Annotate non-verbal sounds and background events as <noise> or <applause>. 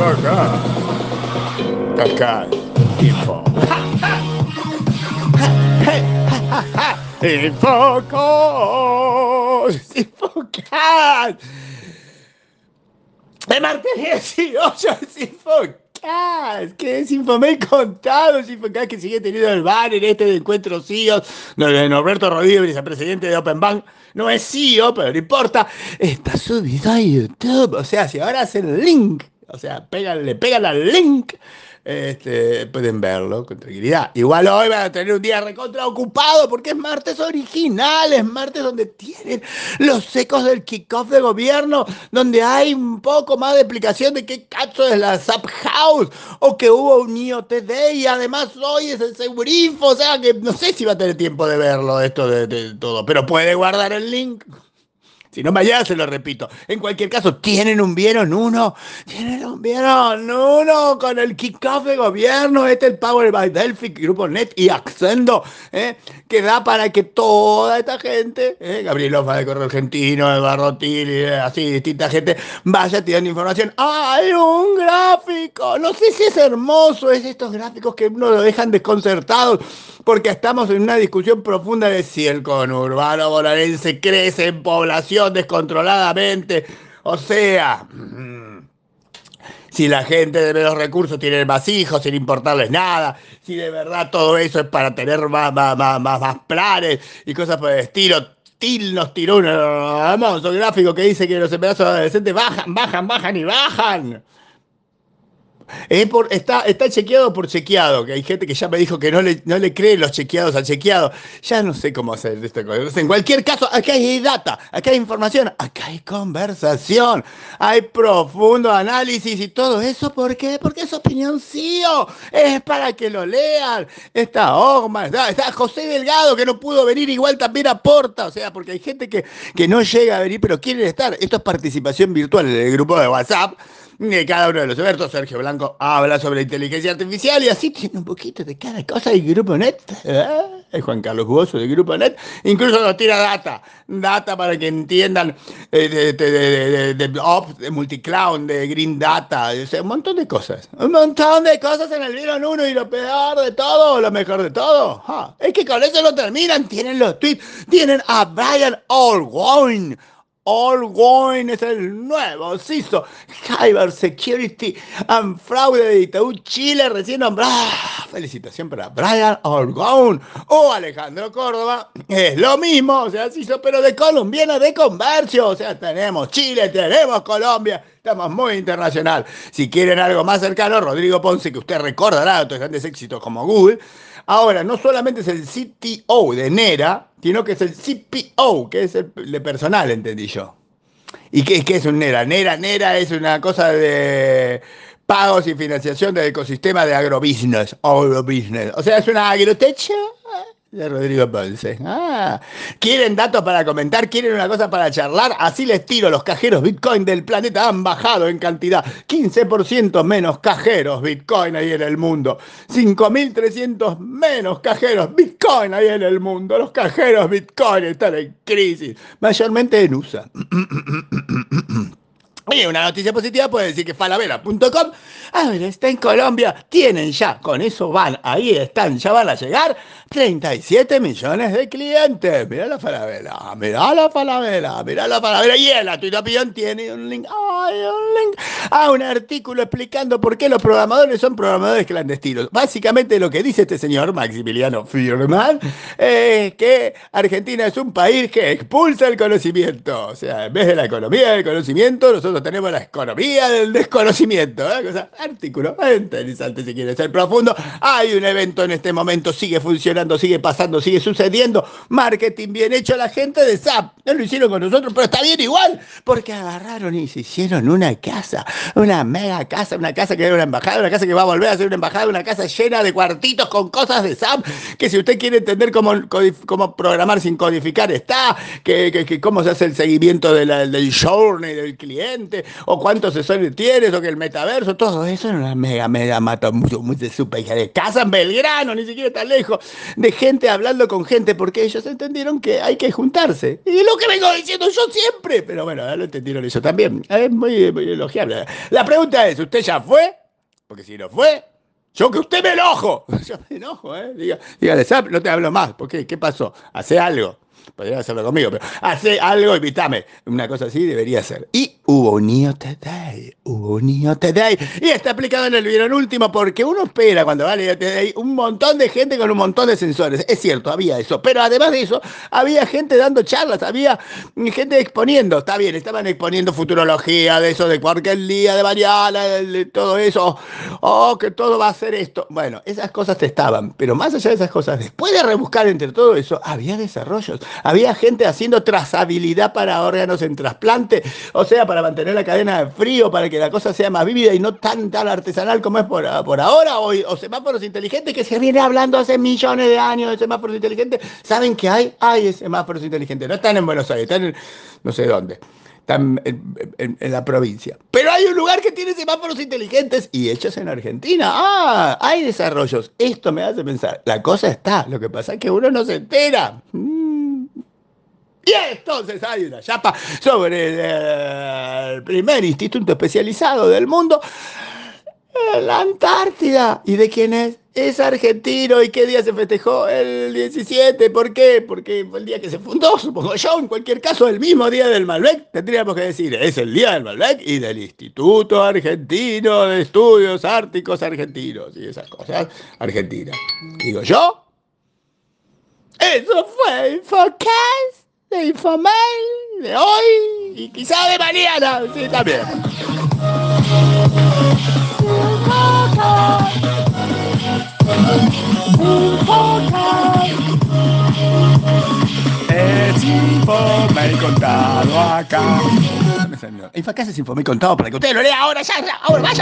Acá. Acá. Info. Infocos. Infocas. De martes 18 es Infocas. Que es Infomel contados. Infocas que sigue teniendo el bar en este CEOs. Donde Norberto Rodríguez, el presidente de Open Bank, no es CEO, pero no importa. Está subido a YouTube. O sea, si ahora hacen el link o sea, pegan, le pegan al link, este, pueden verlo con tranquilidad. Igual hoy van a tener un día recontra ocupado porque es martes original, es martes donde tienen los ecos del kickoff de gobierno, donde hay un poco más de explicación de qué cacho es la Zap House o que hubo un IoT y además hoy es el Segurifo, o sea que no sé si va a tener tiempo de verlo esto de todo, pero puede guardar el link. Si no, mañana se lo repito. En cualquier caso, ¿tienen un vieron uno? ¿Tienen un vieron uno con el kickoff de gobierno? Este es el Power by Delphi, Grupo Net y Accendo, ¿eh? que da para que toda esta gente, ¿eh? Gabriel Ofa de Correo Argentino, Eduardo Tilly, así, distinta gente, vaya tirando información. ¡Hay un gráfico! No sé si es hermoso, es estos gráficos que uno lo dejan desconcertados porque estamos en una discusión profunda de si el conurbano bonaerense crece en población descontroladamente. O sea, si la gente de menos recursos tiene más hijos sin importarles nada, si de verdad todo eso es para tener más, más, más, más, planes y cosas por el estilo. Til nos tiró un hermoso gráfico que dice que los embarazos adolescentes bajan, bajan, bajan y bajan está, está chequeado por chequeado, que hay gente que ya me dijo que no le, no le cree los chequeados al chequeado. Ya no sé cómo hacer esta cosa. En cualquier caso, acá hay data, acá hay información, acá hay conversación, hay profundo análisis y todo eso. ¿Por qué? Porque es opinión CEO. Es para que lo lean. Está Ogma, está, José Delgado, que no pudo venir, igual también aporta. O sea, porque hay gente que, que no llega a venir, pero quiere estar. Esto es participación virtual en el grupo de WhatsApp de cada uno de los expertos. Sergio Blanco habla sobre inteligencia artificial y así tiene un poquito de cada cosa del Grupo Net. ¿eh? Es Juan Carlos Jugoso del Grupo Net. Incluso nos tira data, data para que entiendan eh, de, de, de, de, multicloud, de Green Data, un montón de cosas. Un montón de cosas en el Vieron uno y lo peor de todo, lo mejor de todo. es que con eso lo terminan. Tienen los tweets, tienen a Brian Allwine Allgoing es el nuevo CISO, Cyber Security and Fraude de Itaú Chile, recién nombrado. Felicitación para Brian Allgoing o Alejandro Córdoba. Es lo mismo, o sea, pero de colombiana de comercio. O sea, tenemos Chile, tenemos Colombia. Estamos muy internacional. Si quieren algo más cercano, Rodrigo Ponce, que usted recordará otros grandes éxitos como Google. Ahora, no solamente es el CTO de Nera, sino que es el CPO, que es el de personal, entendí yo. ¿Y qué, qué es un Nera? Nera, Nera es una cosa de pagos y financiación del ecosistema de agrobusiness, agrobusiness. O sea, es una agrotecha de Rodrigo Ponce. Ah, ¿quieren datos para comentar? ¿Quieren una cosa para charlar? Así les tiro. Los cajeros Bitcoin del planeta han bajado en cantidad. 15% menos cajeros Bitcoin ahí en el mundo. 5.300 menos cajeros Bitcoin ahí en el mundo. Los cajeros Bitcoin están en crisis. Mayormente en USA. <clears throat> Y una noticia positiva puede decir que falavera.com, a ver, está en Colombia, tienen ya, con eso van, ahí están, ya van a llegar 37 millones de clientes. Mira la Falabella, mira la Falabella, mira la Falabella. Y el la tiene un link, ay, un link a un artículo explicando por qué los programadores son programadores clandestinos. Básicamente lo que dice este señor Maximiliano Firman es que Argentina es un país que expulsa el conocimiento. O sea, en vez de la economía del conocimiento, nosotros tenemos la economía del desconocimiento. ¿eh? artículo interesante si quiere ser profundo. Hay un evento en este momento, sigue funcionando sigue pasando, sigue sucediendo. Marketing bien hecho, la gente de SAP. No lo hicieron con nosotros, pero está bien igual, porque agarraron y se hicieron una casa, una mega casa, una casa que era una embajada, una casa que va a volver a ser una embajada, una casa llena de cuartitos con cosas de SAP, que si usted quiere entender cómo, cómo programar sin codificar, está, que, que, cómo se hace el seguimiento del journey del cliente o cuántos sensores tienes, o que el metaverso, todo eso era una mega, mega mata mucho, de super de casa en Belgrano, ni siquiera tan lejos, de gente hablando con gente, porque ellos entendieron que hay que juntarse. Y es lo que vengo diciendo yo siempre, pero bueno, ahora lo entendieron ellos también. Es muy, muy elogiable. La pregunta es, ¿usted ya fue? Porque si no fue, yo que usted me enojo. <laughs> Yo me enojo, ¿eh? Diga, dígale, Zap, no te hablo más. ¿Por qué? ¿Qué pasó? Hace algo. Podría hacerlo conmigo, pero hace algo, invítame. Una cosa así debería ser. Y Neo Today, Neo Today. Y está aplicado en el video último porque uno espera cuando va a Neo Today un montón de gente con un montón de sensores. Es cierto, había eso. Pero además de eso, había gente dando charlas, había gente exponiendo. Está bien, estaban exponiendo futurología, de eso, de cualquier día, de mañana, de todo eso. Oh, que todo va a ser esto. Bueno, esas cosas estaban. Pero más allá de esas cosas, después de rebuscar entre todo eso, había desarrollos. Había gente haciendo trazabilidad para órganos en trasplante, o sea, para mantener la cadena de frío, para que la cosa sea más vívida y no tan, tan artesanal como es por, por ahora, o, o, semáforos inteligentes que se viene hablando hace millones de años de semáforos inteligentes. ¿Saben que hay? Hay semáforos inteligentes. No están en Buenos Aires, están en no sé dónde. En, en, la provincia. Pero hay un lugar que tiene semáforos inteligentes y hechos en Argentina. Ah, hay desarrollos. Esto me hace pensar. La cosa está. Lo que pasa es que uno no se entera. Mm. Y entonces hay una chapa sobre el primer instituto especializado del mundo, la Antártida. ¿Y de quién es? Es argentino. ¿Y qué día se festejó? El 17. ¿Por qué? Porque fue el día que se fundó, supongo yo. En cualquier caso, el mismo día del Malbec, tendríamos que decir, es el día del Malbec y del Instituto Argentino de Estudios Árticos Argentinos y esas cosas. Argentina. Digo yo. Eso fue Infocast de Infomail de hoy y quizá de mañana, sí, también. Es Infomail contado acá. Infocast es Infomail contado para que usted lo lea ahora, ya, ahora, vaya.